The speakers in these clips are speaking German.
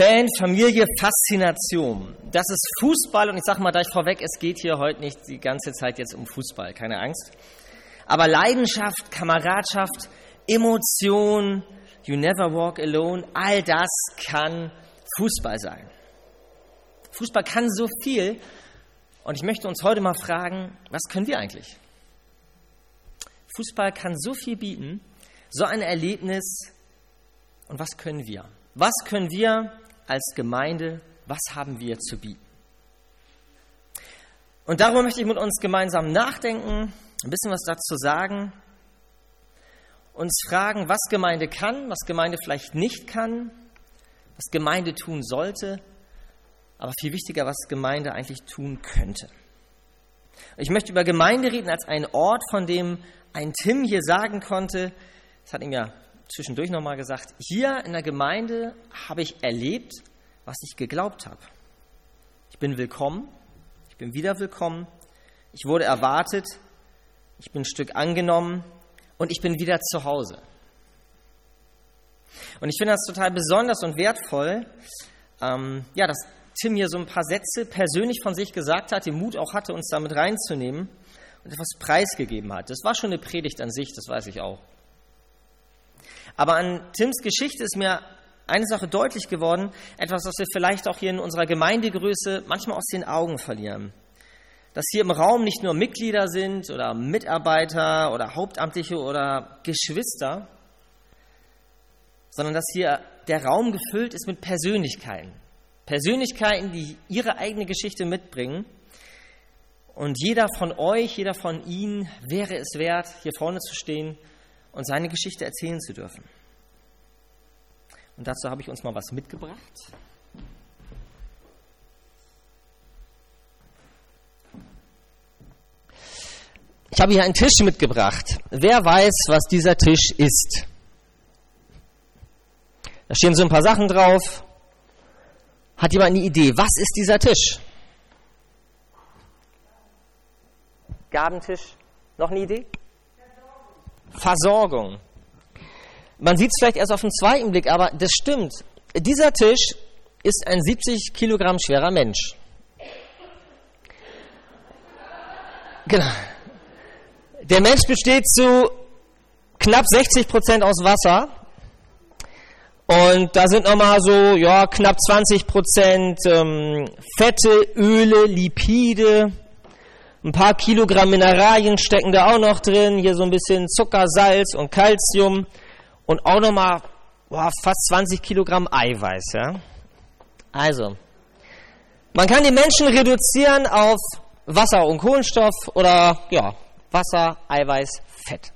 Fan, Familie, Faszination. Das ist Fußball und ich sage mal gleich vorweg, es geht hier heute nicht die ganze Zeit jetzt um Fußball, keine Angst. Aber Leidenschaft, Kameradschaft, Emotion, you never walk alone, all das kann Fußball sein. Fußball kann so viel und ich möchte uns heute mal fragen, was können wir eigentlich? Fußball kann so viel bieten, so ein Erlebnis und was können wir? Was können wir als Gemeinde, was haben wir zu bieten? Und darüber möchte ich mit uns gemeinsam nachdenken, ein bisschen was dazu sagen, uns fragen, was Gemeinde kann, was Gemeinde vielleicht nicht kann, was Gemeinde tun sollte, aber viel wichtiger, was Gemeinde eigentlich tun könnte. Ich möchte über Gemeinde reden als einen Ort, von dem ein Tim hier sagen konnte, das hat ihm ja zwischendurch nochmal gesagt, hier in der Gemeinde habe ich erlebt, was ich geglaubt habe. Ich bin willkommen, ich bin wieder willkommen, ich wurde erwartet, ich bin ein Stück angenommen und ich bin wieder zu Hause. Und ich finde das total besonders und wertvoll, ähm, ja, dass Tim hier so ein paar Sätze persönlich von sich gesagt hat, den Mut auch hatte, uns damit reinzunehmen und etwas preisgegeben hat. Das war schon eine Predigt an sich, das weiß ich auch. Aber an Tims Geschichte ist mir eine Sache deutlich geworden, etwas, was wir vielleicht auch hier in unserer Gemeindegröße manchmal aus den Augen verlieren. Dass hier im Raum nicht nur Mitglieder sind oder Mitarbeiter oder Hauptamtliche oder Geschwister, sondern dass hier der Raum gefüllt ist mit Persönlichkeiten. Persönlichkeiten, die ihre eigene Geschichte mitbringen. Und jeder von euch, jeder von Ihnen wäre es wert, hier vorne zu stehen und seine Geschichte erzählen zu dürfen. Und dazu habe ich uns mal was mitgebracht. Ich habe hier einen Tisch mitgebracht. Wer weiß, was dieser Tisch ist? Da stehen so ein paar Sachen drauf. Hat jemand eine Idee? Was ist dieser Tisch? Gabentisch? Noch eine Idee? Versorgung. Man sieht es vielleicht erst auf den zweiten Blick, aber das stimmt. Dieser Tisch ist ein 70 Kilogramm schwerer Mensch. Genau. Der Mensch besteht zu knapp 60 Prozent aus Wasser. Und da sind nochmal so, ja, knapp 20 Prozent ähm, Fette, Öle, Lipide, ein paar Kilogramm Mineralien stecken da auch noch drin. Hier so ein bisschen Zucker, Salz und Calcium. Und auch nochmal boah, fast 20 Kilogramm Eiweiß. Ja? Also, man kann die Menschen reduzieren auf Wasser und Kohlenstoff oder ja, Wasser, Eiweiß, Fett.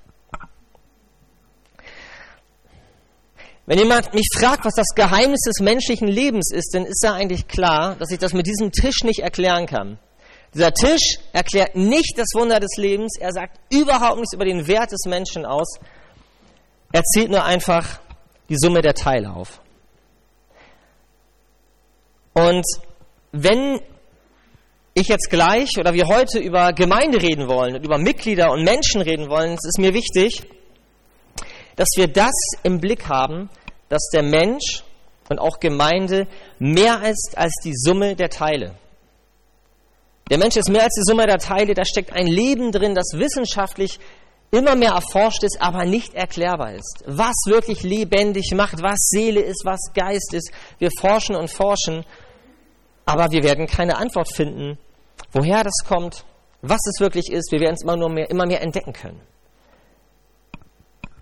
Wenn jemand mich fragt, was das Geheimnis des menschlichen Lebens ist, dann ist ja eigentlich klar, dass ich das mit diesem Tisch nicht erklären kann. Dieser Tisch erklärt nicht das Wunder des Lebens, er sagt überhaupt nichts über den Wert des Menschen aus, er zählt nur einfach die Summe der Teile auf. Und wenn ich jetzt gleich oder wir heute über Gemeinde reden wollen und über Mitglieder und Menschen reden wollen, es ist mir wichtig, dass wir das im Blick haben, dass der Mensch und auch Gemeinde mehr ist als die Summe der Teile. Der Mensch ist mehr als die Summe der Teile, da steckt ein Leben drin, das wissenschaftlich immer mehr erforscht ist, aber nicht erklärbar ist. Was wirklich lebendig macht, was Seele ist, was Geist ist. Wir forschen und forschen, aber wir werden keine Antwort finden, woher das kommt, was es wirklich ist. Wir werden es immer, nur mehr, immer mehr entdecken können.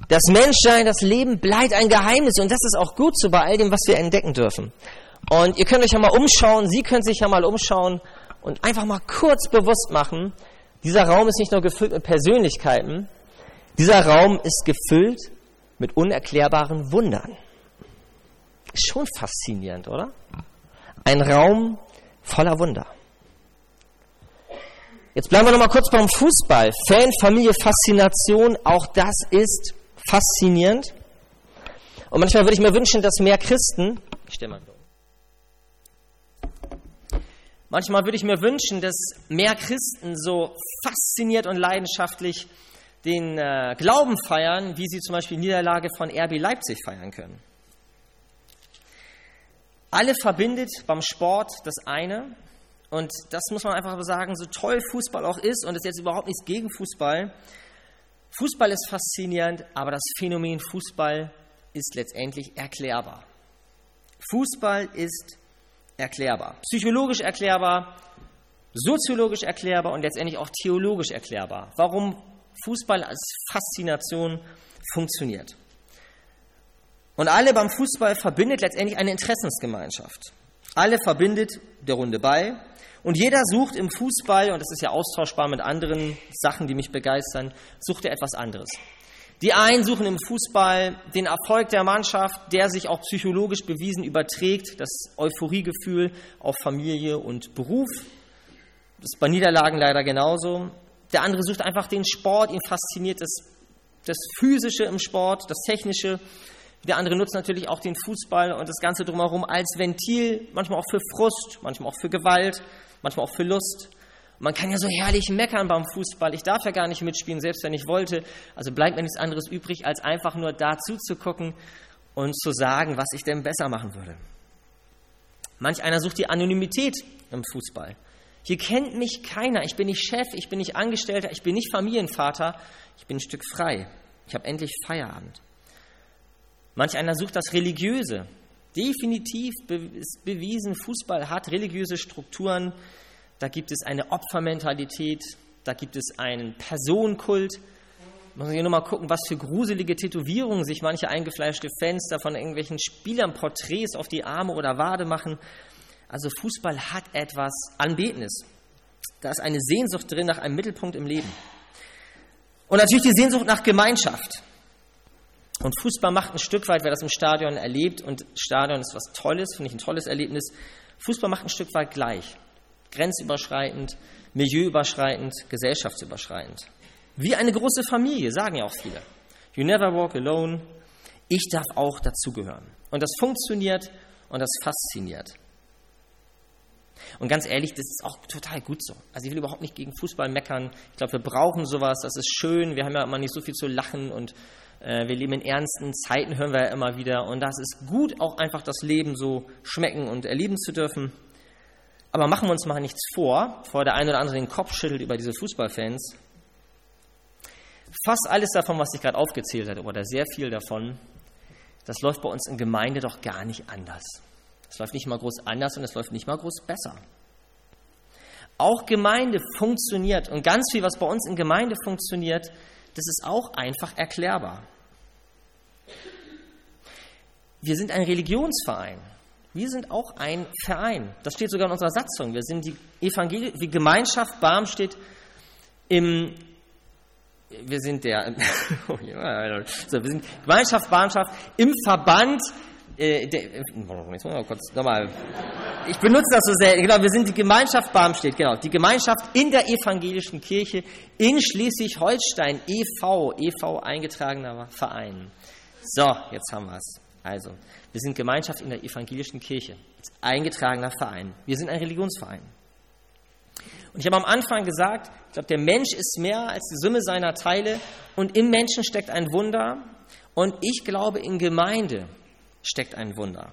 Das Menschsein, das Leben bleibt ein Geheimnis und das ist auch gut so bei all dem, was wir entdecken dürfen. Und ihr könnt euch ja mal umschauen, Sie können sich ja mal umschauen und einfach mal kurz bewusst machen, dieser Raum ist nicht nur gefüllt mit Persönlichkeiten, dieser Raum ist gefüllt mit unerklärbaren Wundern. Schon faszinierend, oder? Ein Raum voller Wunder. Jetzt bleiben wir noch mal kurz beim Fußball. Fan, Familie, Faszination, auch das ist faszinierend. Und manchmal würde ich mir wünschen, dass mehr Christen, ich stelle mal Manchmal würde ich mir wünschen, dass mehr Christen so fasziniert und leidenschaftlich den äh, Glauben feiern, wie sie zum Beispiel die Niederlage von RB Leipzig feiern können. Alle verbindet beim Sport das eine. Und das muss man einfach sagen, so toll Fußball auch ist, und es ist jetzt überhaupt nichts gegen Fußball. Fußball ist faszinierend, aber das Phänomen Fußball ist letztendlich erklärbar. Fußball ist erklärbar. Psychologisch erklärbar, soziologisch erklärbar und letztendlich auch theologisch erklärbar. Warum Fußball als Faszination funktioniert. Und alle beim Fußball verbindet letztendlich eine Interessensgemeinschaft. Alle verbindet der runde Ball. Und jeder sucht im Fußball, und das ist ja austauschbar mit anderen Sachen, die mich begeistern, sucht er etwas anderes. Die einen suchen im Fußball den Erfolg der Mannschaft, der sich auch psychologisch bewiesen überträgt, das Euphoriegefühl auf Familie und Beruf. Das ist bei Niederlagen leider genauso. Der andere sucht einfach den Sport, ihn fasziniert das, das Physische im Sport, das Technische. Der andere nutzt natürlich auch den Fußball und das Ganze drumherum als Ventil, manchmal auch für Frust, manchmal auch für Gewalt, manchmal auch für Lust. Man kann ja so herrlich meckern beim Fußball. Ich darf ja gar nicht mitspielen, selbst wenn ich wollte. Also bleibt mir nichts anderes übrig, als einfach nur da zuzugucken und zu sagen, was ich denn besser machen würde. Manch einer sucht die Anonymität im Fußball. Hier kennt mich keiner. Ich bin nicht Chef, ich bin nicht Angestellter, ich bin nicht Familienvater. Ich bin ein Stück frei. Ich habe endlich Feierabend. Manch einer sucht das Religiöse. Definitiv ist bewiesen, Fußball hat religiöse Strukturen, da gibt es eine Opfermentalität, da gibt es einen Personenkult. Muss man hier nur mal gucken, was für gruselige Tätowierungen sich manche eingefleischte Fans da von irgendwelchen Spielern Porträts auf die Arme oder Wade machen. Also Fußball hat etwas Anbetendes. Da ist eine Sehnsucht drin nach einem Mittelpunkt im Leben. Und natürlich die Sehnsucht nach Gemeinschaft. Und Fußball macht ein Stück weit, wer das im Stadion erlebt, und Stadion ist was Tolles, finde ich ein tolles Erlebnis, Fußball macht ein Stück weit gleich grenzüberschreitend, milieuüberschreitend, gesellschaftsüberschreitend. Wie eine große Familie, sagen ja auch viele. You never walk alone. Ich darf auch dazugehören. Und das funktioniert und das fasziniert. Und ganz ehrlich, das ist auch total gut so. Also ich will überhaupt nicht gegen Fußball meckern. Ich glaube, wir brauchen sowas. Das ist schön. Wir haben ja immer nicht so viel zu lachen und äh, wir leben in ernsten Zeiten, hören wir ja immer wieder. Und das ist gut, auch einfach das Leben so schmecken und erleben zu dürfen. Aber machen wir uns mal nichts vor, bevor der eine oder andere den Kopf schüttelt über diese Fußballfans. Fast alles davon, was ich gerade aufgezählt habe, oder sehr viel davon, das läuft bei uns in Gemeinde doch gar nicht anders. Es läuft nicht mal groß anders und es läuft nicht mal groß besser. Auch Gemeinde funktioniert und ganz viel, was bei uns in Gemeinde funktioniert, das ist auch einfach erklärbar. Wir sind ein Religionsverein. Wir sind auch ein Verein. Das steht sogar in unserer Satzung. Wir sind die Evangelie, die Gemeinschaft Barm steht im wir sind der oh so, wir sind Gemeinschaft Barmschaft im Verband äh, nochmal. Ich benutze das so sehr. Genau, wir sind die Gemeinschaft Barmstedt, genau. Die Gemeinschaft in der evangelischen Kirche in Schleswig-Holstein, e.V., e.V. eingetragener Verein. So, jetzt haben wir es. Also, wir sind Gemeinschaft in der evangelischen Kirche, eingetragener Verein. Wir sind ein Religionsverein. Und ich habe am Anfang gesagt, ich glaube, der Mensch ist mehr als die Summe seiner Teile und im Menschen steckt ein Wunder und ich glaube, in Gemeinde steckt ein Wunder.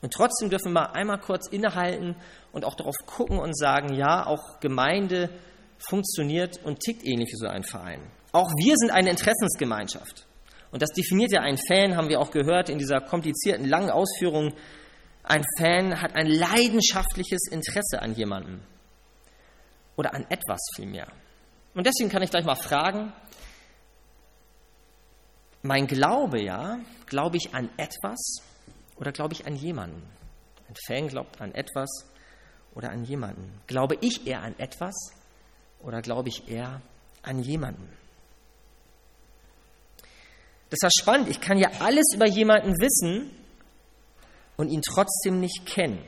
Und trotzdem dürfen wir einmal kurz innehalten und auch darauf gucken und sagen, ja, auch Gemeinde funktioniert und tickt ähnlich wie so ein Verein. Auch wir sind eine Interessensgemeinschaft. Und das definiert ja ein Fan, haben wir auch gehört in dieser komplizierten, langen Ausführung. Ein Fan hat ein leidenschaftliches Interesse an jemandem. Oder an etwas vielmehr. Und deswegen kann ich gleich mal fragen, mein Glaube, ja, glaube ich an etwas oder glaube ich an jemanden? Ein Fan glaubt an etwas oder an jemanden. Glaube ich eher an etwas oder glaube ich eher an jemanden? Das ist spannend. Ich kann ja alles über jemanden wissen und ihn trotzdem nicht kennen.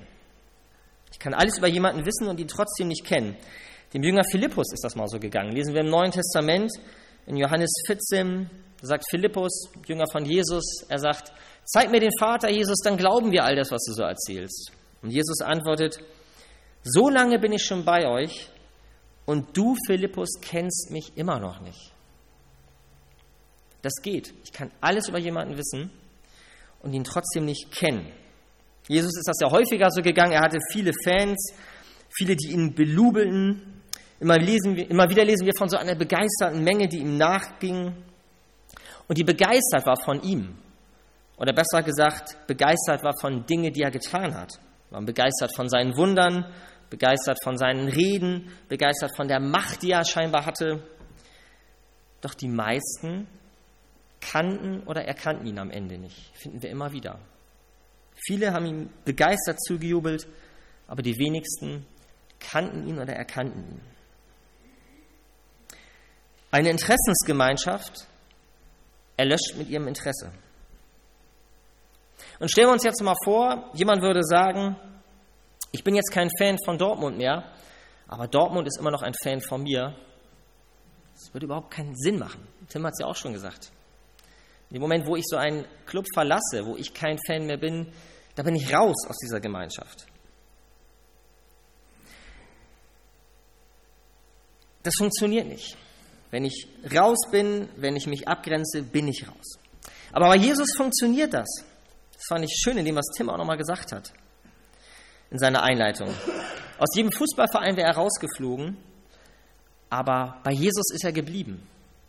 Ich kann alles über jemanden wissen und ihn trotzdem nicht kennen. Dem Jünger Philippus ist das mal so gegangen. Lesen wir im Neuen Testament in Johannes 14, sagt Philippus, Jünger von Jesus, er sagt, zeig mir den Vater Jesus, dann glauben wir all das, was du so erzählst. Und Jesus antwortet, so lange bin ich schon bei euch und du, Philippus, kennst mich immer noch nicht. Das geht. Ich kann alles über jemanden wissen und ihn trotzdem nicht kennen. Jesus ist das ja häufiger so gegangen. Er hatte viele Fans, viele, die ihn belubelten. Immer, lesen wir, immer wieder lesen wir von so einer begeisterten Menge, die ihm nachging. Und die begeistert war von ihm. Oder besser gesagt, begeistert war von Dingen, die er getan hat. Waren begeistert von seinen Wundern, begeistert von seinen Reden, begeistert von der Macht, die er scheinbar hatte. Doch die meisten kannten oder erkannten ihn am Ende nicht. Finden wir immer wieder. Viele haben ihm begeistert zugejubelt, aber die wenigsten kannten ihn oder erkannten ihn. Eine Interessensgemeinschaft erlöscht mit ihrem Interesse. Und stellen wir uns jetzt mal vor, jemand würde sagen, ich bin jetzt kein Fan von Dortmund mehr, aber Dortmund ist immer noch ein Fan von mir. Das würde überhaupt keinen Sinn machen. Tim hat es ja auch schon gesagt. In dem Moment, wo ich so einen Club verlasse, wo ich kein Fan mehr bin, da bin ich raus aus dieser Gemeinschaft. Das funktioniert nicht. Wenn ich raus bin, wenn ich mich abgrenze, bin ich raus. Aber bei Jesus funktioniert das. Das fand ich schön in dem, was Tim auch nochmal gesagt hat in seiner Einleitung. Aus jedem Fußballverein wäre er rausgeflogen, aber bei Jesus ist er geblieben.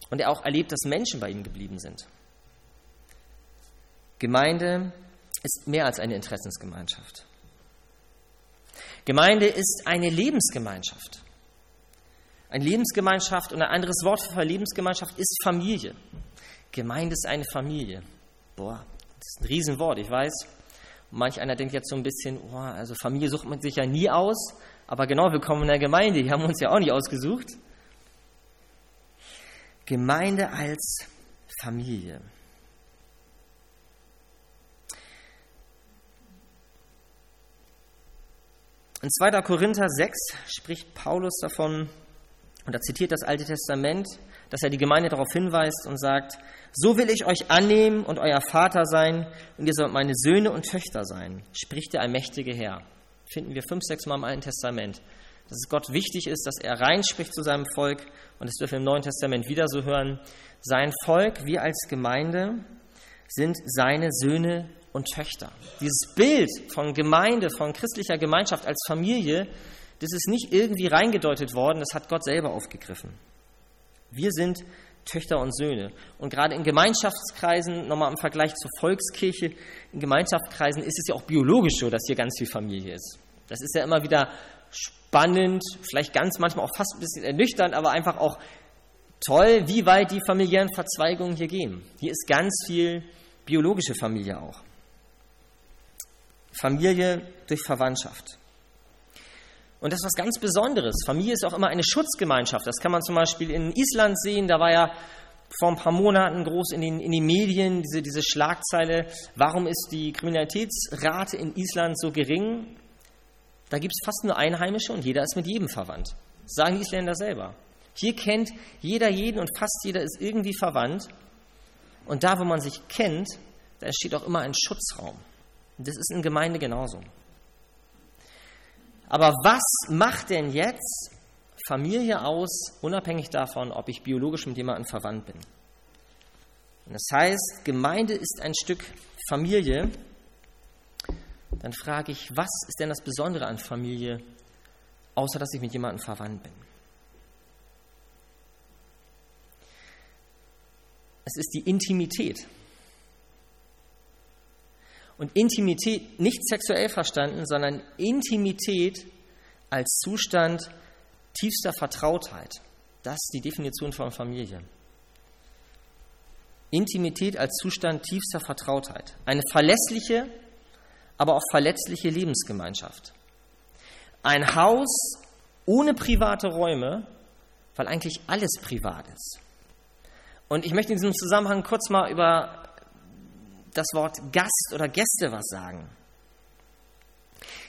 Und er auch erlebt, dass Menschen bei ihm geblieben sind. Gemeinde ist mehr als eine Interessensgemeinschaft. Gemeinde ist eine Lebensgemeinschaft. Eine Lebensgemeinschaft und ein anderes Wort für Lebensgemeinschaft ist Familie. Gemeinde ist eine Familie. Boah, das ist ein Riesenwort, ich weiß. Manch einer denkt jetzt so ein bisschen, oh, also Familie sucht man sich ja nie aus, aber genau, wir kommen in der Gemeinde, die haben uns ja auch nicht ausgesucht. Gemeinde als Familie. In 2. Korinther 6 spricht Paulus davon, und er zitiert das Alte Testament, dass er die Gemeinde darauf hinweist und sagt, so will ich euch annehmen und euer Vater sein, und ihr sollt meine Söhne und Töchter sein, spricht der allmächtige Herr. Finden wir fünf, sechs Mal im Alten Testament. Dass es Gott wichtig ist, dass er reinspricht zu seinem Volk, und das dürfen wir im Neuen Testament wieder so hören. Sein Volk, wir als Gemeinde, sind seine Söhne und Töchter. Dieses Bild von Gemeinde, von christlicher Gemeinschaft als Familie, das ist nicht irgendwie reingedeutet worden, das hat Gott selber aufgegriffen. Wir sind Töchter und Söhne. Und gerade in Gemeinschaftskreisen, nochmal im Vergleich zur Volkskirche, in Gemeinschaftskreisen ist es ja auch biologisch so, dass hier ganz viel Familie ist. Das ist ja immer wieder spannend, vielleicht ganz manchmal auch fast ein bisschen ernüchternd, aber einfach auch toll, wie weit die familiären Verzweigungen hier gehen. Hier ist ganz viel biologische Familie auch. Familie durch Verwandtschaft. Und das ist was ganz Besonderes. Familie ist auch immer eine Schutzgemeinschaft. Das kann man zum Beispiel in Island sehen. Da war ja vor ein paar Monaten groß in den, in den Medien diese, diese Schlagzeile, warum ist die Kriminalitätsrate in Island so gering? Da gibt es fast nur Einheimische und jeder ist mit jedem verwandt. Das sagen die Isländer selber. Hier kennt jeder jeden und fast jeder ist irgendwie verwandt. Und da, wo man sich kennt, da entsteht auch immer ein Schutzraum. Das ist in Gemeinde genauso. Aber was macht denn jetzt Familie aus, unabhängig davon, ob ich biologisch mit jemandem verwandt bin? Und das heißt, Gemeinde ist ein Stück Familie. Dann frage ich, was ist denn das Besondere an Familie, außer dass ich mit jemandem verwandt bin? Es ist die Intimität. Und Intimität nicht sexuell verstanden, sondern Intimität als Zustand tiefster Vertrautheit. Das ist die Definition von Familie. Intimität als Zustand tiefster Vertrautheit. Eine verlässliche, aber auch verletzliche Lebensgemeinschaft. Ein Haus ohne private Räume, weil eigentlich alles privat ist. Und ich möchte in diesem Zusammenhang kurz mal über das Wort Gast oder Gäste was sagen.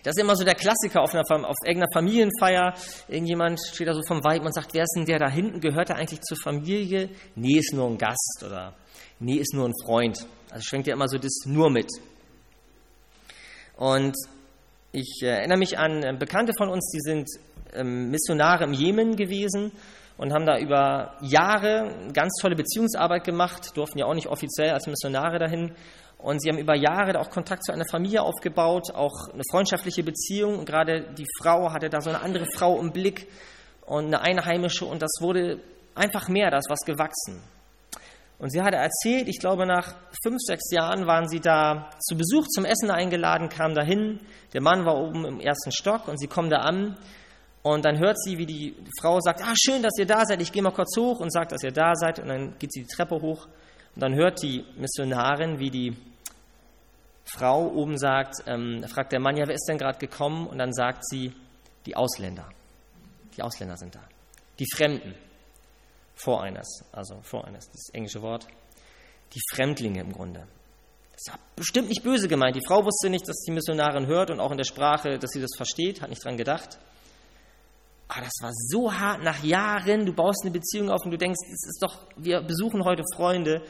Das ist immer so der Klassiker auf, einer, auf irgendeiner Familienfeier. Irgendjemand steht da so vom Weib und sagt, wer ist denn der da hinten? Gehört er eigentlich zur Familie? Nee, ist nur ein Gast oder nee, ist nur ein Freund. Also schwenkt ja immer so das nur mit. Und ich erinnere mich an äh, Bekannte von uns, die sind ähm, Missionare im Jemen gewesen und haben da über Jahre ganz tolle Beziehungsarbeit gemacht, durften ja auch nicht offiziell als Missionare dahin. Und sie haben über Jahre auch Kontakt zu einer Familie aufgebaut, auch eine freundschaftliche Beziehung. Und gerade die Frau hatte da so eine andere Frau im Blick und eine Einheimische. Und das wurde einfach mehr, da ist was gewachsen. Und sie hatte erzählt, ich glaube, nach fünf, sechs Jahren waren sie da zu Besuch zum Essen eingeladen, kamen dahin. Der Mann war oben im ersten Stock und sie kommen da an. Und dann hört sie, wie die Frau sagt: Ah, schön, dass ihr da seid. Ich gehe mal kurz hoch und sagt, dass ihr da seid. Und dann geht sie die Treppe hoch. Und dann hört die Missionarin, wie die Frau oben sagt, ähm, fragt der Mann, ja, wer ist denn gerade gekommen? Und dann sagt sie, die Ausländer. Die Ausländer sind da. Die Fremden. Foreigners, also Foreigners, das englische Wort. Die Fremdlinge im Grunde. Das war bestimmt nicht böse gemeint. Die Frau wusste nicht, dass die Missionarin hört und auch in der Sprache, dass sie das versteht, hat nicht dran gedacht. Aber das war so hart nach Jahren. Du baust eine Beziehung auf und du denkst, es ist doch, wir besuchen heute Freunde.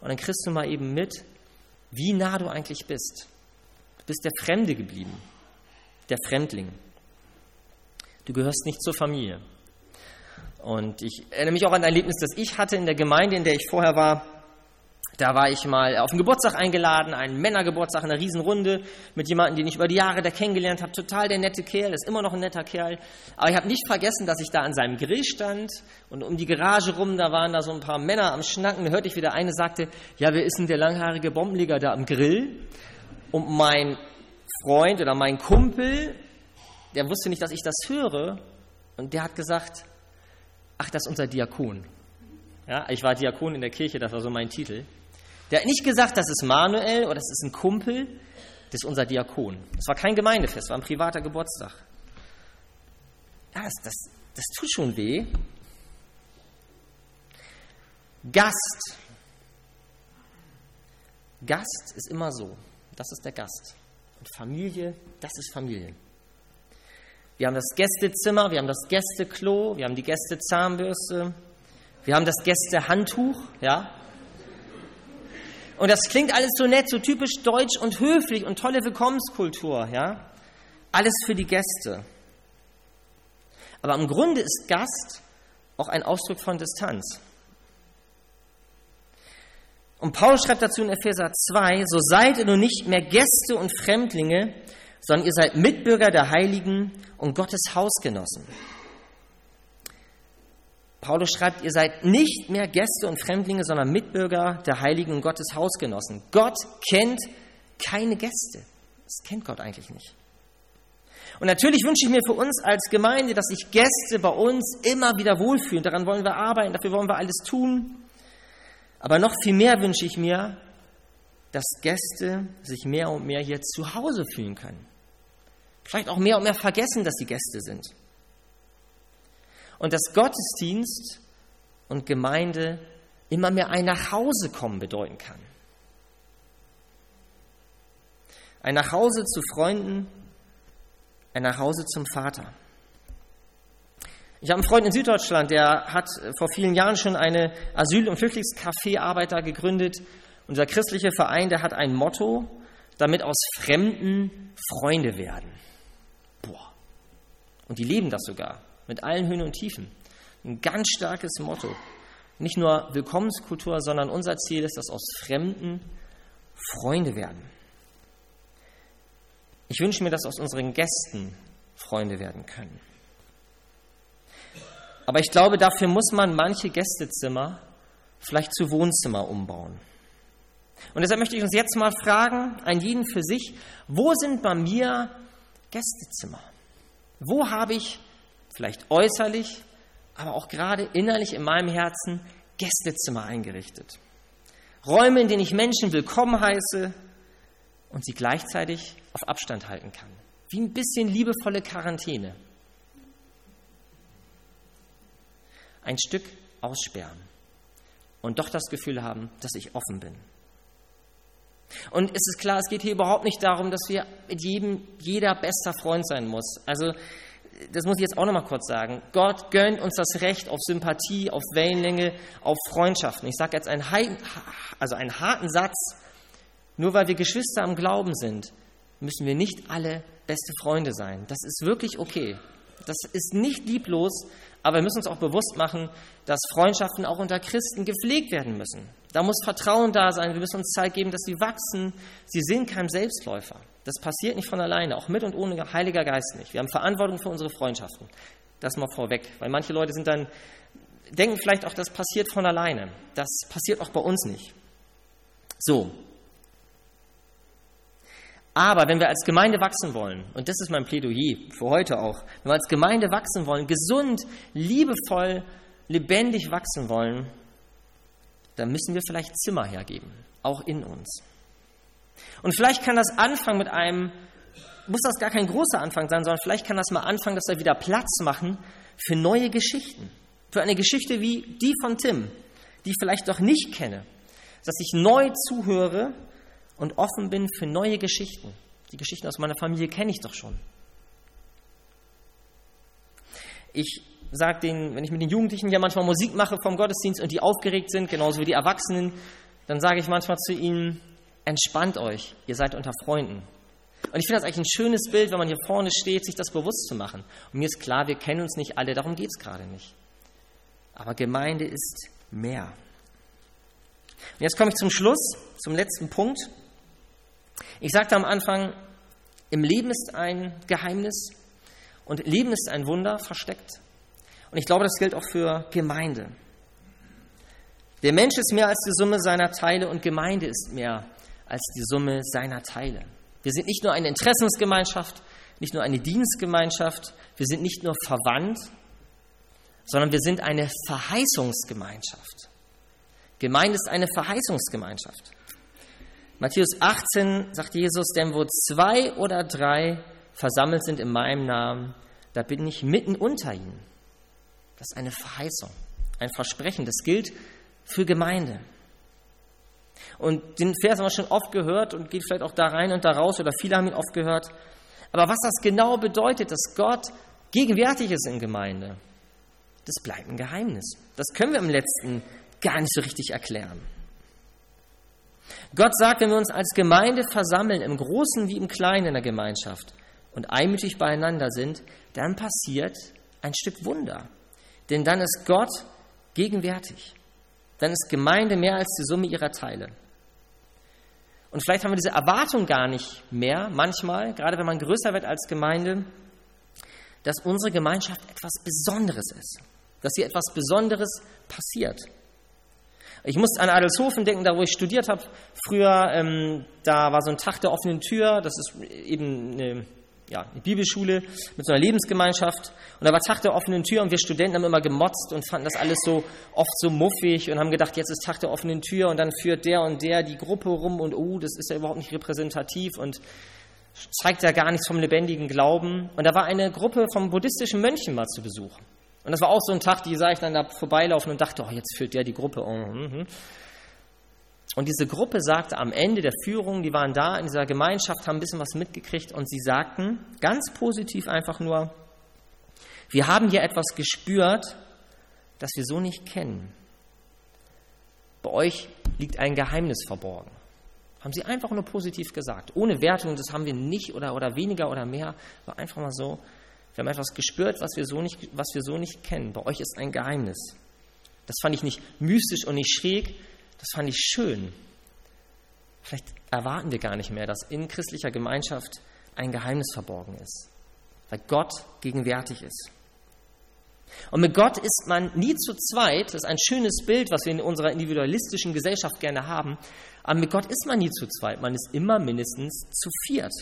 Und dann kriegst du mal eben mit, wie nah du eigentlich bist. Du bist der Fremde geblieben, der Fremdling. Du gehörst nicht zur Familie. Und ich erinnere mich auch an ein Erlebnis, das ich hatte in der Gemeinde, in der ich vorher war. Da war ich mal auf einen Geburtstag eingeladen, einen Männergeburtstag in einer Riesenrunde mit jemandem, den ich über die Jahre da kennengelernt habe. Total der nette Kerl, ist immer noch ein netter Kerl. Aber ich habe nicht vergessen, dass ich da an seinem Grill stand und um die Garage rum, da waren da so ein paar Männer am Schnacken. Da hörte ich, wie der eine sagte, ja, wer ist denn der langhaarige Bombenleger da am Grill? Und mein Freund oder mein Kumpel, der wusste nicht, dass ich das höre. Und der hat gesagt, ach, das ist unser Diakon. Ja, ich war Diakon in der Kirche, das war so mein Titel. Der hat nicht gesagt, das ist Manuel oder das ist ein Kumpel, das ist unser Diakon. Das war kein Gemeindefest, war ein privater Geburtstag. Das, das, das tut schon weh. Gast. Gast ist immer so. Das ist der Gast. Und Familie, das ist Familie. Wir haben das Gästezimmer, wir haben das Gästeklo, wir haben die Gästezahnbürste, wir haben das Gästehandtuch, ja. Und das klingt alles so nett, so typisch deutsch und höflich und tolle Willkommenskultur, ja. Alles für die Gäste. Aber im Grunde ist Gast auch ein Ausdruck von Distanz. Und Paul schreibt dazu in Epheser 2, so seid ihr nun nicht mehr Gäste und Fremdlinge, sondern ihr seid Mitbürger der Heiligen und Gottes Hausgenossen. Paulus schreibt, ihr seid nicht mehr Gäste und Fremdlinge, sondern Mitbürger der Heiligen und Gottes Hausgenossen. Gott kennt keine Gäste. Das kennt Gott eigentlich nicht. Und natürlich wünsche ich mir für uns als Gemeinde, dass sich Gäste bei uns immer wieder wohlfühlen. Daran wollen wir arbeiten, dafür wollen wir alles tun. Aber noch viel mehr wünsche ich mir, dass Gäste sich mehr und mehr hier zu Hause fühlen können. Vielleicht auch mehr und mehr vergessen, dass sie Gäste sind. Und dass Gottesdienst und Gemeinde immer mehr ein Nachhausekommen bedeuten kann. Ein Nachhause zu Freunden, ein Nachhause zum Vater. Ich habe einen Freund in Süddeutschland, der hat vor vielen Jahren schon eine Asyl- und Flüchtlingscafé-Arbeit da gegründet unser christlicher Verein, der hat ein Motto, damit aus Fremden Freunde werden. Boah. Und die leben das sogar, mit allen Höhen und Tiefen. Ein ganz starkes Motto. Nicht nur Willkommenskultur, sondern unser Ziel ist, dass aus Fremden Freunde werden. Ich wünsche mir, dass aus unseren Gästen Freunde werden können. Aber ich glaube, dafür muss man manche Gästezimmer vielleicht zu Wohnzimmer umbauen. Und deshalb möchte ich uns jetzt mal fragen, ein jeden für sich, wo sind bei mir Gästezimmer? Wo habe ich vielleicht äußerlich, aber auch gerade innerlich in meinem Herzen Gästezimmer eingerichtet? Räume, in denen ich Menschen willkommen heiße und sie gleichzeitig auf Abstand halten kann. Wie ein bisschen liebevolle Quarantäne. Ein Stück aussperren und doch das Gefühl haben, dass ich offen bin. Und es ist klar, es geht hier überhaupt nicht darum, dass wir mit jedem, jeder bester Freund sein muss. Also, das muss ich jetzt auch nochmal kurz sagen. Gott gönnt uns das Recht auf Sympathie, auf Wellenlänge, auf Freundschaften. Ich sage jetzt einen, also einen harten Satz. Nur weil wir Geschwister am Glauben sind, müssen wir nicht alle beste Freunde sein. Das ist wirklich okay. Das ist nicht lieblos, aber wir müssen uns auch bewusst machen, dass Freundschaften auch unter Christen gepflegt werden müssen. Da muss Vertrauen da sein. Wir müssen uns Zeit geben, dass sie wachsen. Sie sind kein Selbstläufer. Das passiert nicht von alleine, auch mit und ohne Heiliger Geist nicht. Wir haben Verantwortung für unsere Freundschaften. Das mal vorweg, weil manche Leute sind dann denken vielleicht auch, das passiert von alleine. Das passiert auch bei uns nicht. So, aber wenn wir als Gemeinde wachsen wollen, und das ist mein Plädoyer für heute auch, wenn wir als Gemeinde wachsen wollen, gesund, liebevoll, lebendig wachsen wollen, dann müssen wir vielleicht Zimmer hergeben, auch in uns. Und vielleicht kann das anfangen mit einem, muss das gar kein großer Anfang sein, sondern vielleicht kann das mal anfangen, dass wir wieder Platz machen für neue Geschichten. Für eine Geschichte wie die von Tim, die ich vielleicht doch nicht kenne. Dass ich neu zuhöre und offen bin für neue Geschichten. Die Geschichten aus meiner Familie kenne ich doch schon. Ich sage denen, wenn ich mit den Jugendlichen ja manchmal Musik mache vom Gottesdienst und die aufgeregt sind, genauso wie die Erwachsenen, dann sage ich manchmal zu ihnen, entspannt euch, ihr seid unter Freunden. Und ich finde das eigentlich ein schönes Bild, wenn man hier vorne steht, sich das bewusst zu machen. Und mir ist klar, wir kennen uns nicht alle, darum geht es gerade nicht. Aber Gemeinde ist mehr. Und jetzt komme ich zum Schluss, zum letzten Punkt. Ich sagte am Anfang, im Leben ist ein Geheimnis und Leben ist ein Wunder versteckt. Und ich glaube, das gilt auch für Gemeinde. Der Mensch ist mehr als die Summe seiner Teile und Gemeinde ist mehr als die Summe seiner Teile. Wir sind nicht nur eine Interessensgemeinschaft, nicht nur eine Dienstgemeinschaft, wir sind nicht nur verwandt, sondern wir sind eine Verheißungsgemeinschaft. Gemeinde ist eine Verheißungsgemeinschaft. Matthäus 18 sagt Jesus, denn wo zwei oder drei versammelt sind in meinem Namen, da bin ich mitten unter ihnen. Das ist eine Verheißung, ein Versprechen, das gilt für Gemeinde. Und den Vers haben wir schon oft gehört und geht vielleicht auch da rein und da raus oder viele haben ihn oft gehört. Aber was das genau bedeutet, dass Gott gegenwärtig ist in Gemeinde, das bleibt ein Geheimnis. Das können wir im letzten gar nicht so richtig erklären. Gott sagt, wenn wir uns als Gemeinde versammeln, im Großen wie im Kleinen in der Gemeinschaft und einmütig beieinander sind, dann passiert ein Stück Wunder. Denn dann ist Gott gegenwärtig. Dann ist Gemeinde mehr als die Summe ihrer Teile. Und vielleicht haben wir diese Erwartung gar nicht mehr, manchmal, gerade wenn man größer wird als Gemeinde, dass unsere Gemeinschaft etwas Besonderes ist, dass hier etwas Besonderes passiert. Ich muss an Adelshofen denken, da wo ich studiert habe. Früher, ähm, da war so ein Tag der offenen Tür. Das ist eben eine, ja, eine Bibelschule mit so einer Lebensgemeinschaft. Und da war Tag der offenen Tür und wir Studenten haben immer gemotzt und fanden das alles so oft so muffig und haben gedacht, jetzt ist Tag der offenen Tür und dann führt der und der die Gruppe rum und oh, das ist ja überhaupt nicht repräsentativ und zeigt ja gar nichts vom lebendigen Glauben. Und da war eine Gruppe von buddhistischen Mönchen mal zu Besuch. Und das war auch so ein Tag, die sah ich dann da vorbeilaufen und dachte, oh, jetzt führt der die Gruppe. Oh, mhm. Und diese Gruppe sagte am Ende der Führung, die waren da in dieser Gemeinschaft, haben ein bisschen was mitgekriegt und sie sagten ganz positiv einfach nur, wir haben hier etwas gespürt, das wir so nicht kennen. Bei euch liegt ein Geheimnis verborgen. Haben sie einfach nur positiv gesagt. Ohne Wertung, das haben wir nicht oder, oder weniger oder mehr. War einfach mal so, wir haben etwas gespürt, was wir, so nicht, was wir so nicht kennen. Bei euch ist ein Geheimnis. Das fand ich nicht mystisch und nicht schräg, das fand ich schön. Vielleicht erwarten wir gar nicht mehr, dass in christlicher Gemeinschaft ein Geheimnis verborgen ist, weil Gott gegenwärtig ist. Und mit Gott ist man nie zu zweit, das ist ein schönes Bild, was wir in unserer individualistischen Gesellschaft gerne haben, aber mit Gott ist man nie zu zweit, man ist immer mindestens zu viert.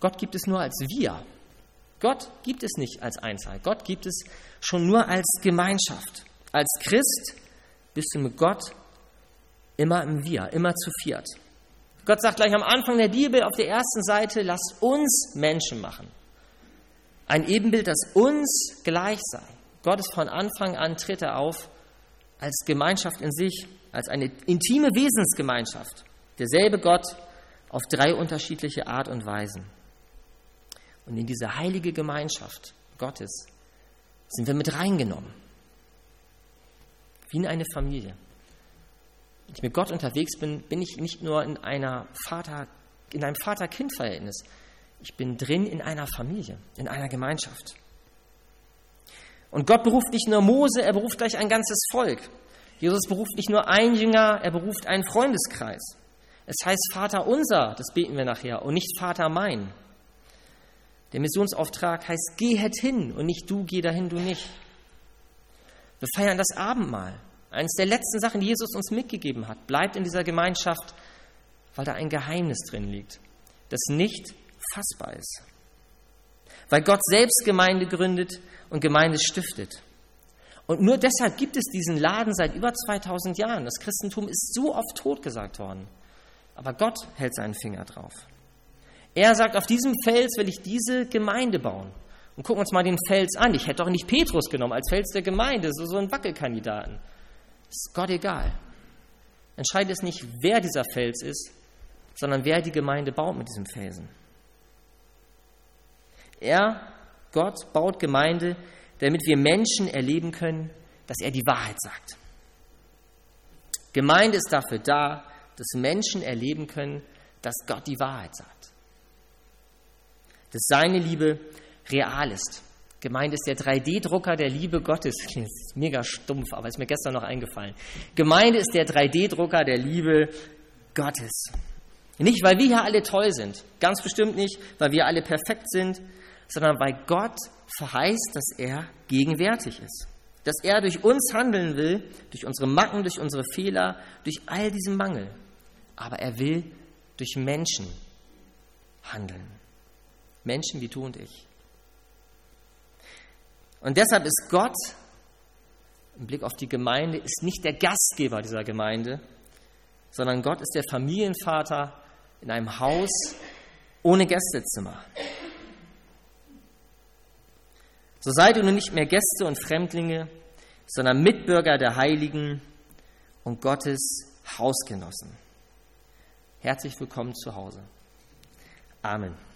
Gott gibt es nur als wir. Gott gibt es nicht als Einzahl. Gott gibt es schon nur als Gemeinschaft. Als Christ bist du mit Gott immer im Wir, immer zu viert. Gott sagt gleich am Anfang der Bibel auf der ersten Seite, lass uns Menschen machen. Ein Ebenbild, das uns gleich sei. Gott ist von Anfang an, tritt er auf als Gemeinschaft in sich, als eine intime Wesensgemeinschaft. Derselbe Gott auf drei unterschiedliche Art und Weisen. Und in diese heilige Gemeinschaft Gottes sind wir mit reingenommen. Wie in eine Familie. Wenn ich mit Gott unterwegs bin, bin ich nicht nur in, einer Vater, in einem Vater-Kind-Verhältnis. Ich bin drin in einer Familie, in einer Gemeinschaft. Und Gott beruft nicht nur Mose, er beruft gleich ein ganzes Volk. Jesus beruft nicht nur ein Jünger, er beruft einen Freundeskreis. Es heißt Vater unser, das beten wir nachher, und nicht Vater mein. Der Missionsauftrag heißt, gehet hin und nicht du, geh dahin, du nicht. Wir feiern das Abendmahl. Eines der letzten Sachen, die Jesus uns mitgegeben hat, bleibt in dieser Gemeinschaft, weil da ein Geheimnis drin liegt, das nicht fassbar ist. Weil Gott selbst Gemeinde gründet und Gemeinde stiftet. Und nur deshalb gibt es diesen Laden seit über 2000 Jahren. Das Christentum ist so oft totgesagt worden. Aber Gott hält seinen Finger drauf. Er sagt, auf diesem Fels will ich diese Gemeinde bauen. Und gucken uns mal den Fels an. Ich hätte doch nicht Petrus genommen als Fels der Gemeinde, so, so einen Wackelkandidaten. Ist Gott egal. Entscheidet es nicht, wer dieser Fels ist, sondern wer die Gemeinde baut mit diesem Felsen. Er, Gott, baut Gemeinde, damit wir Menschen erleben können, dass er die Wahrheit sagt. Gemeinde ist dafür da, dass Menschen erleben können, dass Gott die Wahrheit sagt. Dass seine Liebe real ist. Gemeinde ist der 3D-Drucker der Liebe Gottes. Ist mega stumpf, aber ist mir gestern noch eingefallen. Gemeinde ist der 3D-Drucker der Liebe Gottes. Nicht, weil wir hier alle toll sind, ganz bestimmt nicht, weil wir alle perfekt sind, sondern weil Gott verheißt, dass er gegenwärtig ist. Dass er durch uns handeln will, durch unsere Macken, durch unsere Fehler, durch all diesen Mangel. Aber er will durch Menschen handeln. Menschen wie du und ich. Und deshalb ist Gott, im Blick auf die Gemeinde, ist nicht der Gastgeber dieser Gemeinde, sondern Gott ist der Familienvater in einem Haus ohne Gästezimmer. So seid ihr nun nicht mehr Gäste und Fremdlinge, sondern Mitbürger der Heiligen und Gottes Hausgenossen. Herzlich willkommen zu Hause. Amen.